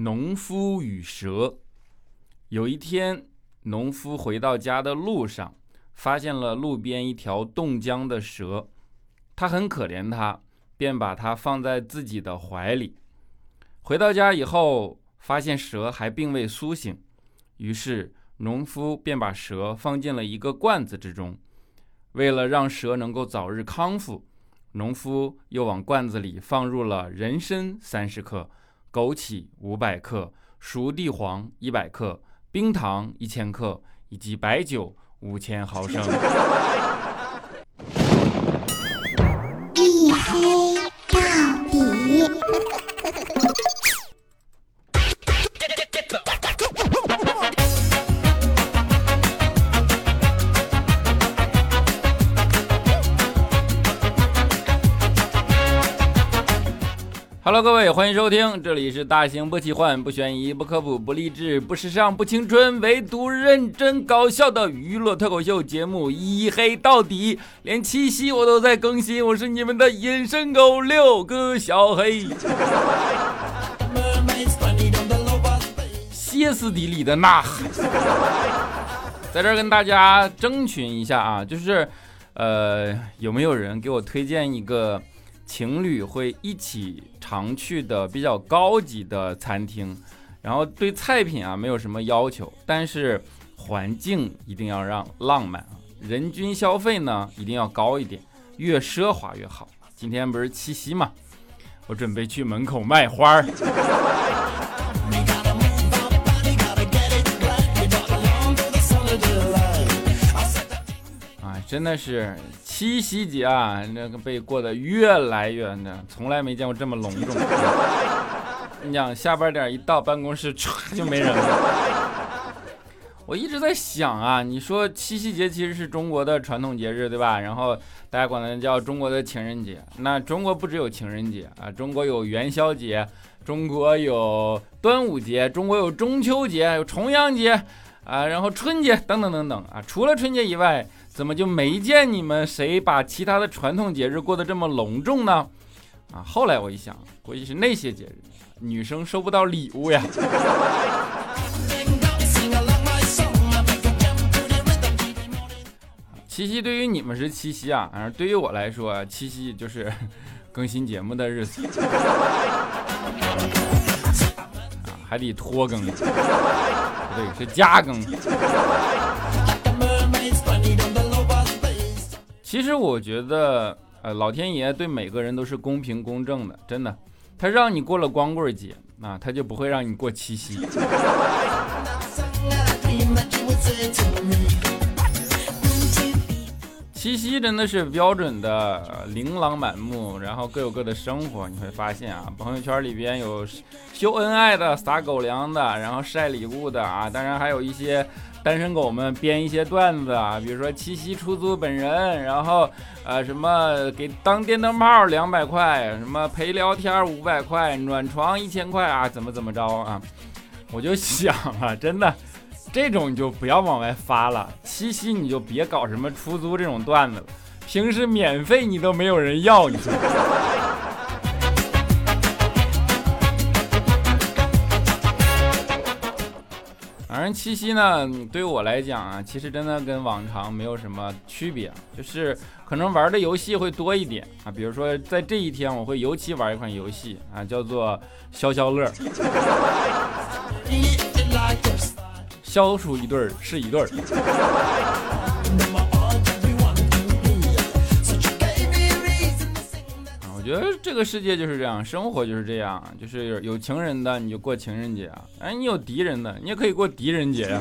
农夫与蛇。有一天，农夫回到家的路上，发现了路边一条冻僵的蛇，他很可怜它，便把它放在自己的怀里。回到家以后，发现蛇还并未苏醒，于是农夫便把蛇放进了一个罐子之中。为了让蛇能够早日康复，农夫又往罐子里放入了人参三十克、枸杞五百克、熟地黄一百克。冰糖一千克，以及白酒五千毫升。Hello，各位，欢迎收听，这里是大型不奇幻、不悬疑、不科普、不励志、不时尚、不青春，唯独认真搞笑的娱乐脱口秀节目《一黑到底》，连七夕我都在更新，我是你们的隐身狗六哥小黑，歇斯底里的呐喊，在这儿跟大家征询一下啊，就是，呃，有没有人给我推荐一个？情侣会一起常去的比较高级的餐厅，然后对菜品啊没有什么要求，但是环境一定要让浪漫啊，人均消费呢一定要高一点，越奢华越好。今天不是七夕嘛，我准备去门口卖花儿。啊，真的是。七夕节啊，那个被过得越来越那，从来没见过这么隆重。你讲下班点一到办公室，就没人了。我一直在想啊，你说七夕节其实是中国的传统节日，对吧？然后大家管它叫中国的情人节。那中国不只有情人节啊，中国有元宵节，中国有端午节，中国有中秋节，有重阳节啊，然后春节等等等等啊。除了春节以外。怎么就没见你们谁把其他的传统节日过得这么隆重呢？啊，后来我一想，估计是那些节日女生收不到礼物呀。七夕对于你们是七夕啊，而对于我来说，七夕就是 更新节目的日子啊，还得拖更，对，是加更。其实我觉得，呃，老天爷对每个人都是公平公正的，真的。他让你过了光棍节，那他就不会让你过七夕。七夕真的是标准的琳琅满目，然后各有各的生活。你会发现啊，朋友圈里边有秀恩爱的、撒狗粮的，然后晒礼物的啊，当然还有一些。单身狗们编一些段子啊，比如说七夕出租本人，然后呃什么给当电灯泡两百块，什么陪聊天五百块，暖床一千块啊，怎么怎么着啊？我就想啊，真的，这种你就不要往外发了。七夕你就别搞什么出租这种段子了，平时免费你都没有人要，你说。反正七夕呢，对于我来讲啊，其实真的跟往常没有什么区别，就是可能玩的游戏会多一点啊。比如说在这一天，我会尤其玩一款游戏啊，叫做消消乐。交出一对儿是一对儿。我觉得这个世界就是这样，生活就是这样，就是有情人的你就过情人节啊，哎，你有敌人的你也可以过敌人节呀。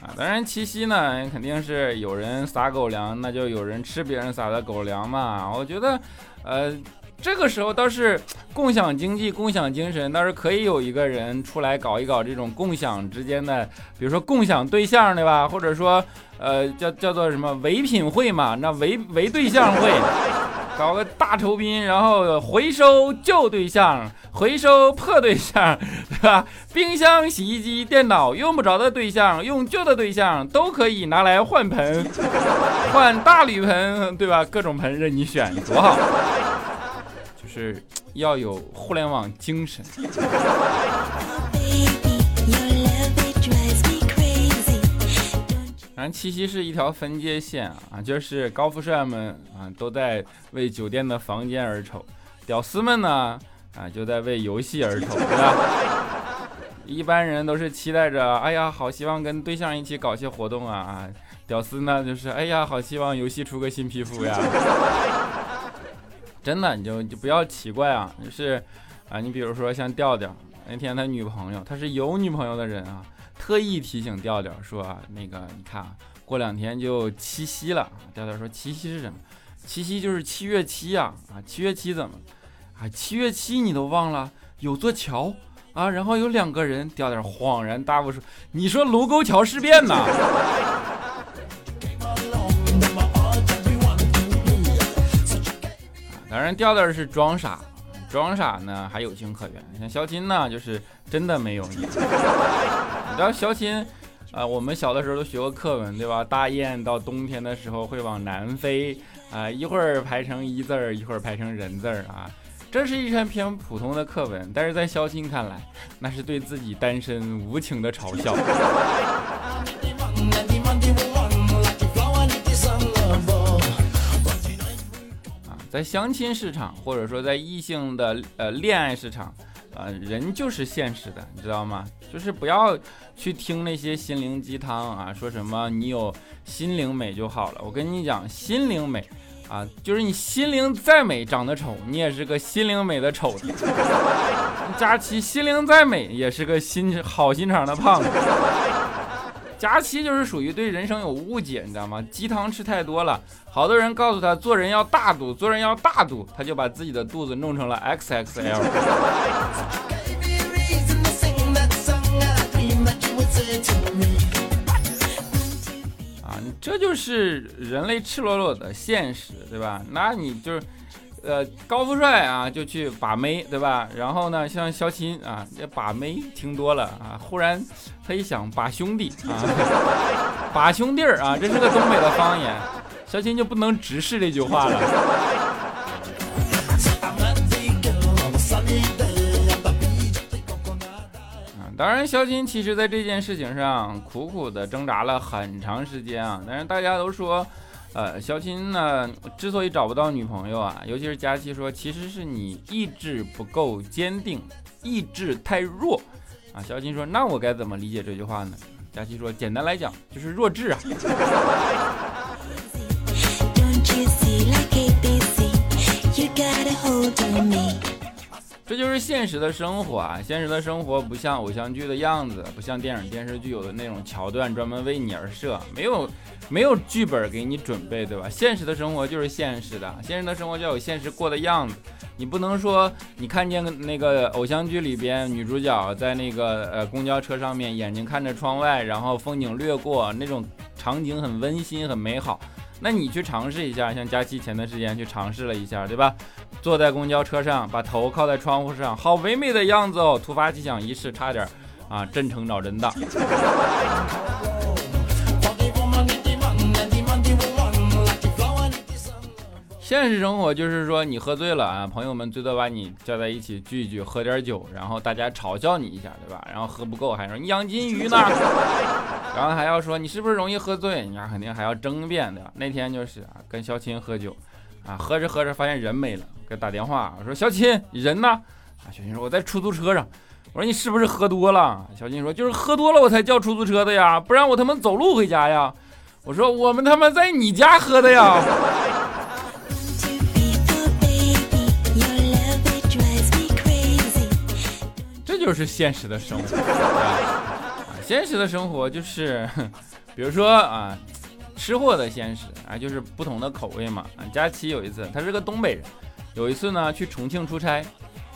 啊，当然七夕呢，肯定是有人撒狗粮，那就有人吃别人撒的狗粮嘛。我觉得，呃。这个时候倒是共享经济、共享精神，倒是可以有一个人出来搞一搞这种共享之间的，比如说共享对象，对吧？或者说，呃，叫叫做什么唯品会嘛？那唯唯对象会，搞个大酬宾，然后回收旧对象，回收破对象，对吧？冰箱、洗衣机、电脑用不着的对象，用旧的对象都可以拿来换盆，换大铝盆，对吧？各种盆任你选，多好！就是要有互联网精神。反正七夕是一条分界线啊，就是高富帅们啊都在为酒店的房间而愁，屌丝们呢啊就在为游戏而愁，对吧？一般人都是期待着，哎呀，好希望跟对象一起搞些活动啊啊！屌丝呢就是，哎呀，好希望游戏出个新皮肤呀！真的，你就就不要奇怪啊，就是啊，你比如说像调调那天他女朋友，他是有女朋友的人啊。特意提醒调调说：“那个，你看啊，过两天就七夕了。”调调说：“七夕是什么？七夕就是七月七呀！啊，七月七怎么？啊，七月七你都忘了？有座桥啊，然后有两个人。”调调恍然大悟说：“你说卢沟桥事变呐？”反正，调调是装傻。装傻呢还有情可原，像肖钦呢就是真的没有你。你知道肖钦，啊，我们小的时候都学过课文，对吧？大雁到冬天的时候会往南飞，啊，一会儿排成一字儿，一会儿排成人字儿啊。这是一篇偏普通的课文，但是在肖钦看来，那是对自己单身无情的嘲笑。在相亲市场，或者说在异性的呃恋爱市场，呃，人就是现实的，你知道吗？就是不要去听那些心灵鸡汤啊，说什么你有心灵美就好了。我跟你讲，心灵美啊，就是你心灵再美，长得丑，你也是个心灵美的丑子。佳琪心灵再美，也是个心好心肠的胖子。佳期就是属于对人生有误解，你知道吗？鸡汤吃太多了，好多人告诉他做人要大度，做人要大度，他就把自己的肚子弄成了 XXL。啊，这就是人类赤裸裸的现实，对吧？那你就是。呃，高富帅啊，就去把妹，对吧？然后呢，像肖钦啊，这把妹听多了啊，忽然他一想，把兄弟啊，把兄弟儿啊，这是个东北的方言，肖钦就不能直视这句话了。啊，当然，肖钦其实在这件事情上苦苦的挣扎了很长时间啊，但是大家都说。呃，肖钦呢，之所以找不到女朋友啊，尤其是佳期说，其实是你意志不够坚定，意志太弱啊。肖钦说，那我该怎么理解这句话呢？佳期说，简单来讲就是弱智啊。这就是现实的生活啊！现实的生活不像偶像剧的样子，不像电影电视剧有的那种桥段专门为你而设，没有没有剧本给你准备，对吧？现实的生活就是现实的，现实的生活就要有现实过的样子。你不能说你看见那个偶像剧里边女主角在那个呃公交车上面，眼睛看着窗外，然后风景掠过，那种场景很温馨很美好。那你去尝试一下，像佳期前段时间去尝试了一下，对吧？坐在公交车上，把头靠在窗户上，好唯美的样子哦！突发奇想一试，差点啊，真成脑震荡。现实生活就是说，你喝醉了啊，朋友们最多把你叫在一起聚一聚，喝点酒，然后大家嘲笑你一下，对吧？然后喝不够还说你养金鱼呢，然后还要说你是不是容易喝醉，你家肯定还要争辩的。那天就是啊，跟小琴喝酒，啊，喝着喝着发现人没了，给他打电话，我说小琴，你人呢？啊，小琴说我在出租车上。我说你是不是喝多了？小琴说就是喝多了我才叫出租车的呀，不然我他妈走路回家呀。我说我们他妈在你家喝的呀。这就是现实的生活，啊，现实的生活就是，比如说啊，吃货的现实啊，就是不同的口味嘛。啊，佳琪有一次，他是个东北人，有一次呢去重庆出差，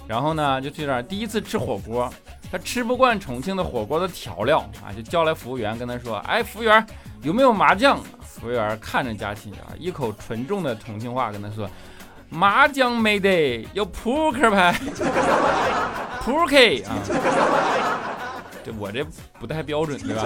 然后呢就去那儿第一次吃火锅，他吃不惯重庆的火锅的调料啊，就叫来服务员跟他说，哎，服务员有没有麻酱？服务员看着佳琪啊，一口纯正的重庆话跟他说，麻将没得，有扑克牌，扑克啊，这我这不太标准对吧？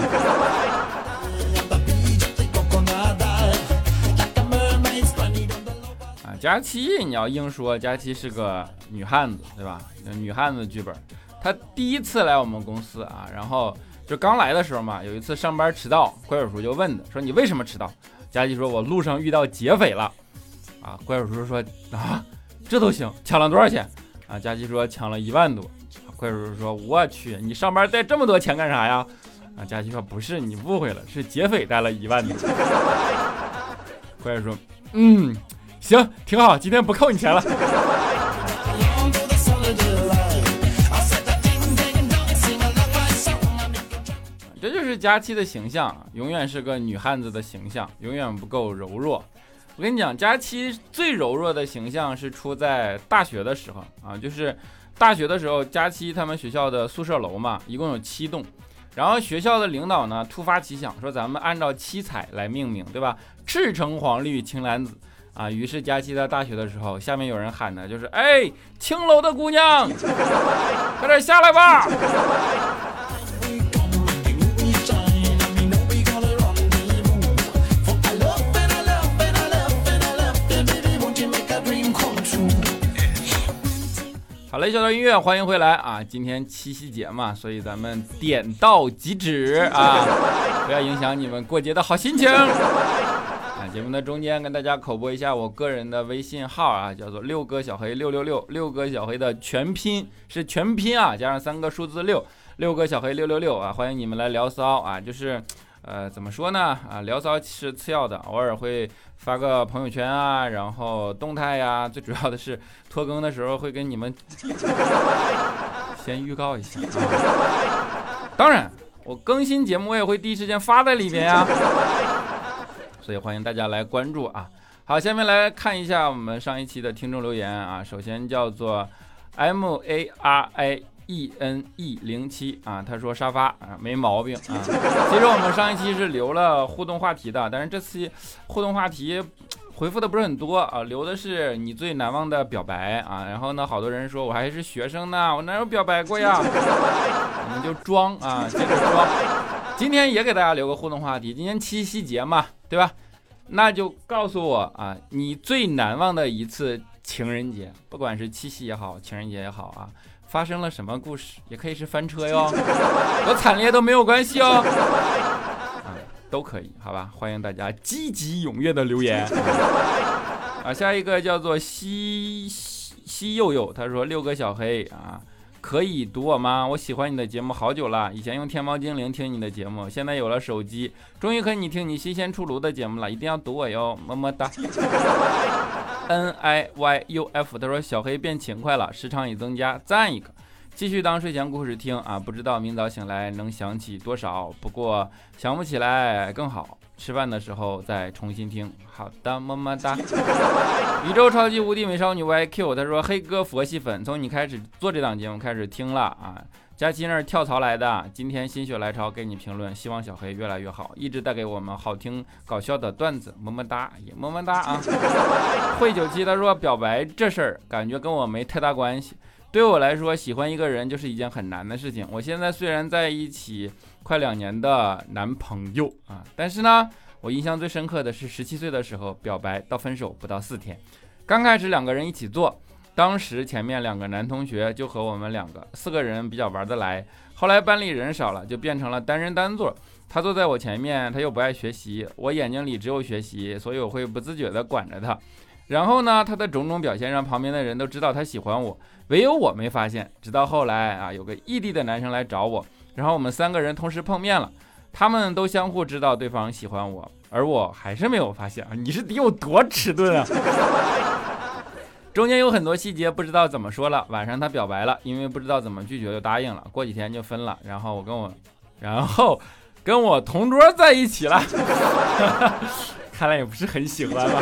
佳期，你要硬说，佳期是个女汉子对吧？女汉子剧本，她第一次来我们公司啊，然后就刚来的时候嘛，有一次上班迟到，怪叔叔就问的，说你为什么迟到？佳琪说，我路上遇到劫匪了。啊，怪叔叔说啊，这都行，抢了多少钱？啊，佳琪说抢了一万多。怪叔叔说，我去，你上班带这么多钱干啥呀？啊，佳琪说不是，你误会了，是劫匪带了一万多。怪叔叔说，嗯，行，挺好，今天不扣你钱了。这就是佳期的形象，永远是个女汉子的形象，永远不够柔弱。我跟你讲，佳期最柔弱的形象是出在大学的时候啊，就是大学的时候，佳期他们学校的宿舍楼嘛，一共有七栋，然后学校的领导呢突发奇想，说咱们按照七彩来命名，对吧？赤橙黄绿青蓝紫啊，于是佳期在大学的时候，下面有人喊的就是，哎，青楼的姑娘，快点下来吧。好嘞，小段音乐，欢迎回来啊！今天七夕节嘛，所以咱们点到即止啊，不要影响你们过节的好心情。啊，节目的中间跟大家口播一下我个人的微信号啊，叫做六哥小黑六六六，六哥小黑的全拼是全拼啊，加上三个数字六，六哥小黑六六六啊，欢迎你们来聊骚啊，就是。呃，怎么说呢？啊，聊骚是次要的，偶尔会发个朋友圈啊，然后动态呀。最主要的是拖更的时候会跟你们先预告一下。当然，我更新节目我也会第一时间发在里边呀。所以欢迎大家来关注啊。好，下面来看一下我们上一期的听众留言啊。首先叫做 M A R I。e n e 零七啊，他说沙发啊没毛病啊。其实我们上一期是留了互动话题的，但是这次互动话题回复的不是很多啊，留的是你最难忘的表白啊。然后呢，好多人说我还是学生呢，我哪有表白过呀？我们就装啊，接着装。今天也给大家留个互动话题，今天七夕节嘛，对吧？那就告诉我啊，你最难忘的一次情人节，不管是七夕也好，情人节也好啊。发生了什么故事？也可以是翻车哟，多惨烈都没有关系哦，啊，都可以，好吧？欢迎大家积极踊跃的留言。啊，下一个叫做西西柚柚，他说六个小黑啊，可以读我吗？我喜欢你的节目好久了，以前用天猫精灵听你的节目，现在有了手机，终于可以听你新鲜出炉的节目了，一定要读我哟，么么哒。N I Y U F，他说小黑变勤快了，时长已增加，赞一个，继续当睡前故事听啊！不知道明早醒来能想起多少，不过想不起来更好，吃饭的时候再重新听。好的，么么哒。宇宙超级无敌美少女 Y Q，他说黑哥佛系粉，从你开始做这档节目开始听了啊。佳期那儿跳槽来的，今天心血来潮给你评论，希望小黑越来越好，一直带给我们好听搞笑的段子，么么哒，也么么哒啊。会九七他说表白这事儿感觉跟我没太大关系，对我来说喜欢一个人就是一件很难的事情。我现在虽然在一起快两年的男朋友啊，但是呢，我印象最深刻的是十七岁的时候表白到分手不到四天，刚开始两个人一起做。当时前面两个男同学就和我们两个四个人比较玩得来，后来班里人少了，就变成了单人单座。他坐在我前面，他又不爱学习，我眼睛里只有学习，所以我会不自觉地管着他。然后呢，他的种种表现让旁边的人都知道他喜欢我，唯有我没发现。直到后来啊，有个异地的男生来找我，然后我们三个人同时碰面了，他们都相互知道对方喜欢我，而我还是没有发现啊！你是得有多迟钝啊！中间有很多细节不知道怎么说了。晚上他表白了，因为不知道怎么拒绝就答应了。过几天就分了，然后我跟我，然后 跟我同桌在一起了。看来也不是很喜欢吧？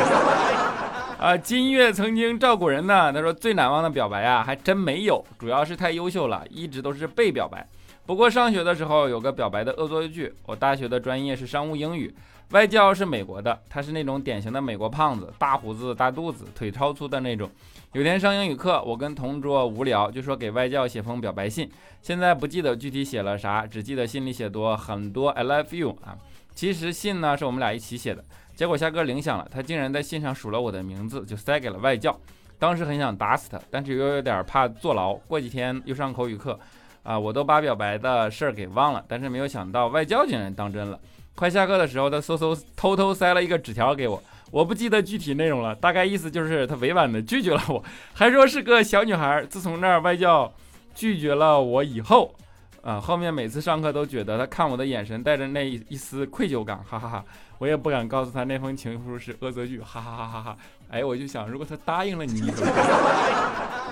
啊，金月曾经照顾人呢。他说最难忘的表白啊，还真没有，主要是太优秀了，一直都是被表白。不过上学的时候有个表白的恶作剧。我大学的专业是商务英语，外教是美国的，他是那种典型的美国胖子，大胡子、大肚子，腿超粗的那种。有天上英语课，我跟同桌无聊，就说给外教写封表白信。现在不记得具体写了啥，只记得信里写多很多 I love you 啊。其实信呢是我们俩一起写的。结果下课铃响了，他竟然在信上数了我的名字，就塞给了外教。当时很想打死他，但是又有点怕坐牢。过几天又上口语课，啊，我都把表白的事儿给忘了。但是没有想到外教竟然当真了。快下课的时候，他嗖嗖偷偷塞了一个纸条给我，我不记得具体内容了，大概意思就是他委婉的拒绝了我，还说是个小女孩。自从那儿外教拒绝了我以后。啊，后面每次上课都觉得他看我的眼神带着那一一丝愧疚感，哈哈哈！我也不敢告诉他那封情书是恶作剧，哈哈哈哈哈！哎，我就想，如果他答应了你，你怎么办？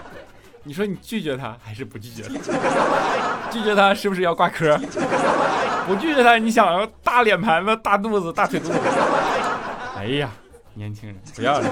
你说你拒绝他还是不拒绝他？拒绝他是不是要挂科？不拒绝他，你想要大脸盘子、大肚子、大腿肚子？哎呀，年轻人不要了。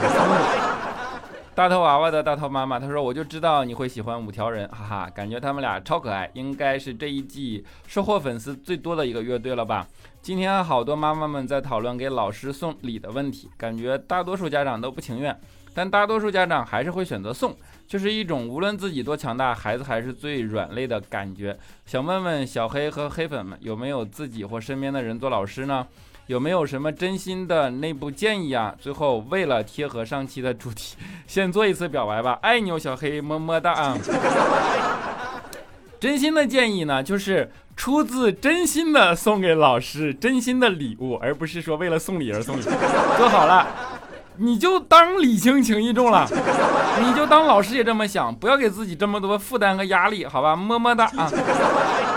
大头娃娃的大头妈妈，她说：“我就知道你会喜欢五条人，哈哈，感觉他们俩超可爱，应该是这一季收获粉丝最多的一个乐队了吧？”今天好多妈妈们在讨论给老师送礼的问题，感觉大多数家长都不情愿，但大多数家长还是会选择送，就是一种无论自己多强大，孩子还是最软肋的感觉。想问问小黑和黑粉们，有没有自己或身边的人做老师呢？有没有什么真心的内部建议啊？最后为了贴合上期的主题，先做一次表白吧，爱你哦，小黑，么么哒啊！真心的建议呢，就是出自真心的送给老师真心的礼物，而不是说为了送礼而送礼，做好了。你就当礼轻情意重了，你就当老师也这么想，不要给自己这么多负担和压力，好吧？么么哒啊！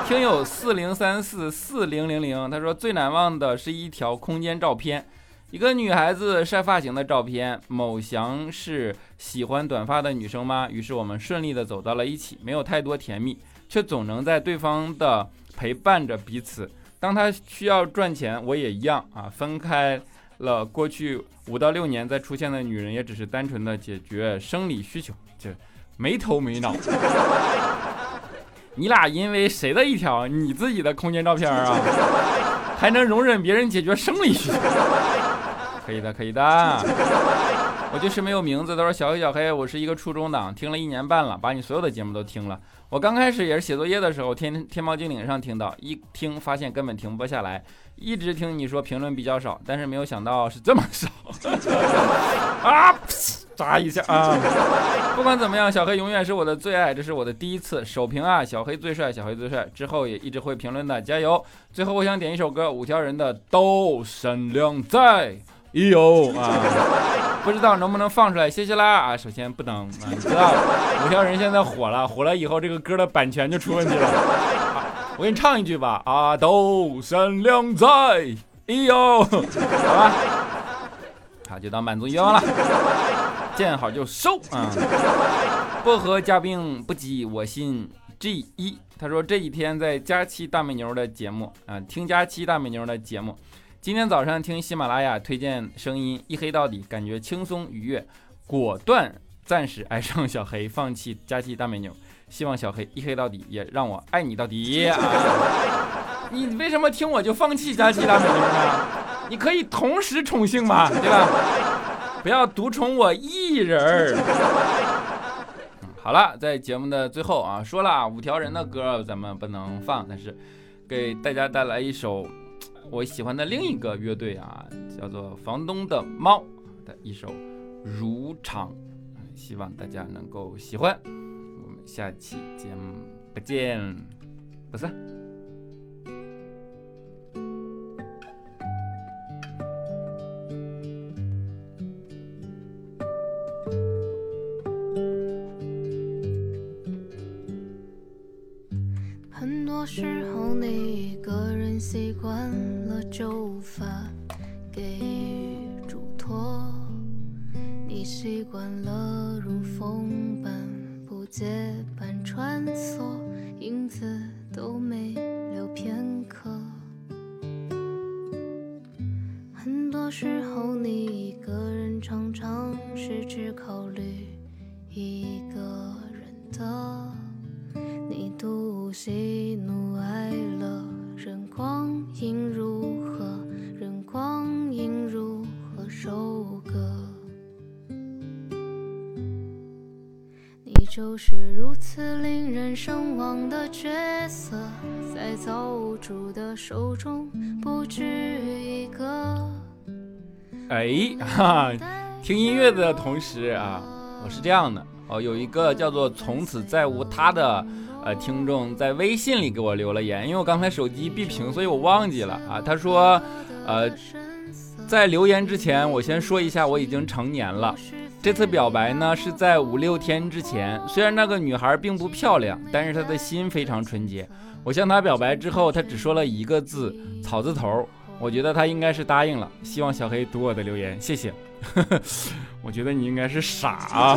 听友四零三四四零零零，他说最难忘的是一条空间照片，一个女孩子晒发型的照片。某翔是喜欢短发的女生吗？于是我们顺利的走到了一起，没有太多甜蜜，却总能在对方的陪伴着彼此。当他需要赚钱，我也一样啊，分开。了过去五到六年再出现的女人，也只是单纯的解决生理需求，就没头没脑。你俩因为谁的一条你自己的空间照片啊，还能容忍别人解决生理需求？可以的，可以的。我就是没有名字。他说：“小黑，小黑，我是一个初中党，听了一年半了，把你所有的节目都听了。我刚开始也是写作业的时候，天天猫精灵上听到，一听发现根本停不下来，一直听你说评论比较少，但是没有想到是这么少 啊！扎一下啊！不管怎么样，小黑永远是我的最爱，这是我的第一次首评啊！小黑最帅，小黑最帅，之后也一直会评论的，加油！最后我想点一首歌，五条人的都闪亮在。”哎呦啊，不知道能不能放出来，谢谢啦啊！首先不能啊，你知道五条人现在火了，火了以后这个歌的版权就出问题了。我给你唱一句吧啊，都善良在，哎呦，好吧，好就当满足愿望了，见好就收啊。薄荷加冰不及我心 G 一，他说这几天在佳期大美妞的节目啊，听佳期大美妞的节目。今天早上听喜马拉雅推荐声音一黑到底，感觉轻松愉悦，果断暂时爱上小黑，放弃佳期大美妞，希望小黑一黑到底，也让我爱你到底啊！你为什么听我就放弃佳期大美妞呢？你可以同时宠幸嘛，对吧？不要独宠我一人儿。好了，在节目的最后啊，说了啊，五条人的歌咱们不能放，但是给大家带来一首。我喜欢的另一个乐队啊，叫做房东的猫的一首《如常》，希望大家能够喜欢。我们下期节目不见不散。时候，你一个人习惯了。就无法给予嘱托，你习惯了如风般不结伴穿梭，往的角色，在造物主的手中不止一个。哎哈，听音乐的同时啊，我是这样的哦，有一个叫做“从此再无他”的呃听众在微信里给我留了言，因为我刚才手机闭屏，所以我忘记了啊。他说，呃，在留言之前，我先说一下，我已经成年了。这次表白呢是在五六天之前，虽然那个女孩并不漂亮，但是她的心非常纯洁。我向她表白之后，她只说了一个字“草字头”。我觉得她应该是答应了。希望小黑读我的留言，谢谢。我觉得你应该是傻。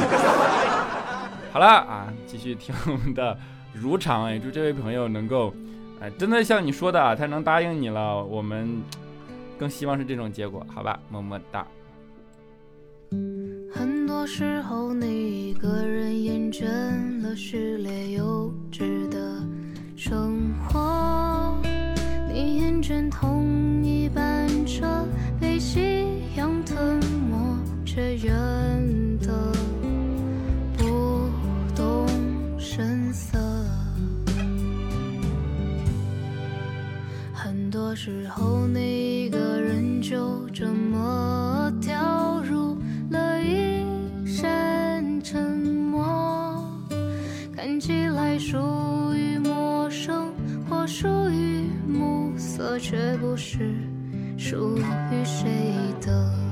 好了啊，继续听我们的如常。也祝这位朋友能够，哎，真的像你说的，他能答应你了，我们更希望是这种结果，好吧？么么哒。时候，你一个人厌倦了失恋幼稚的生活，你厌倦同一班车被夕阳吞没，却忍得不动声色。很多时候，你一个人就这么看起来属于陌生或属于暮色，却不是属于谁的。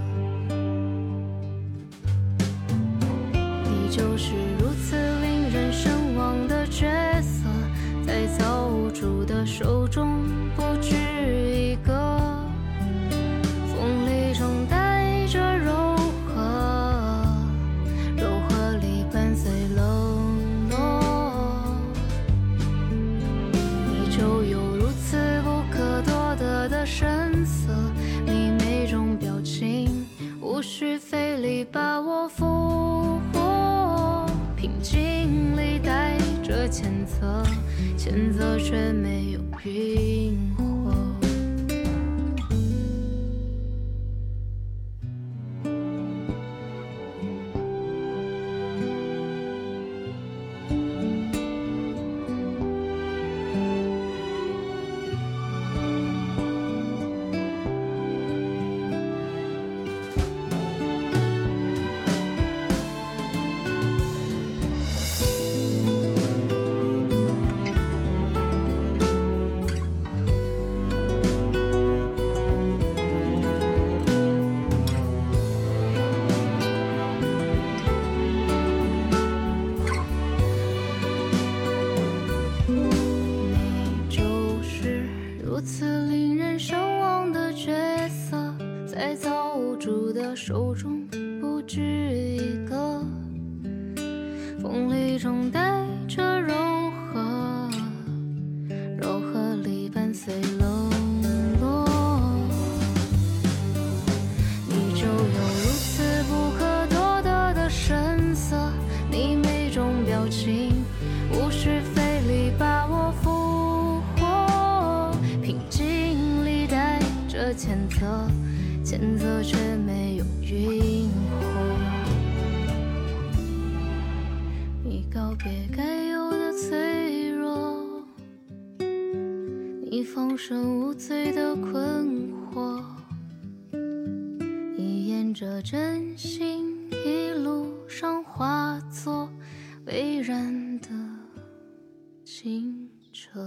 选择却没有意义。此令人神往的角色，在造物主的手中不止一个。风里中谴责，却没有晕火。你告别该有的脆弱，你放声无罪的困惑。你沿着真心一路上化作蔚然的清澈。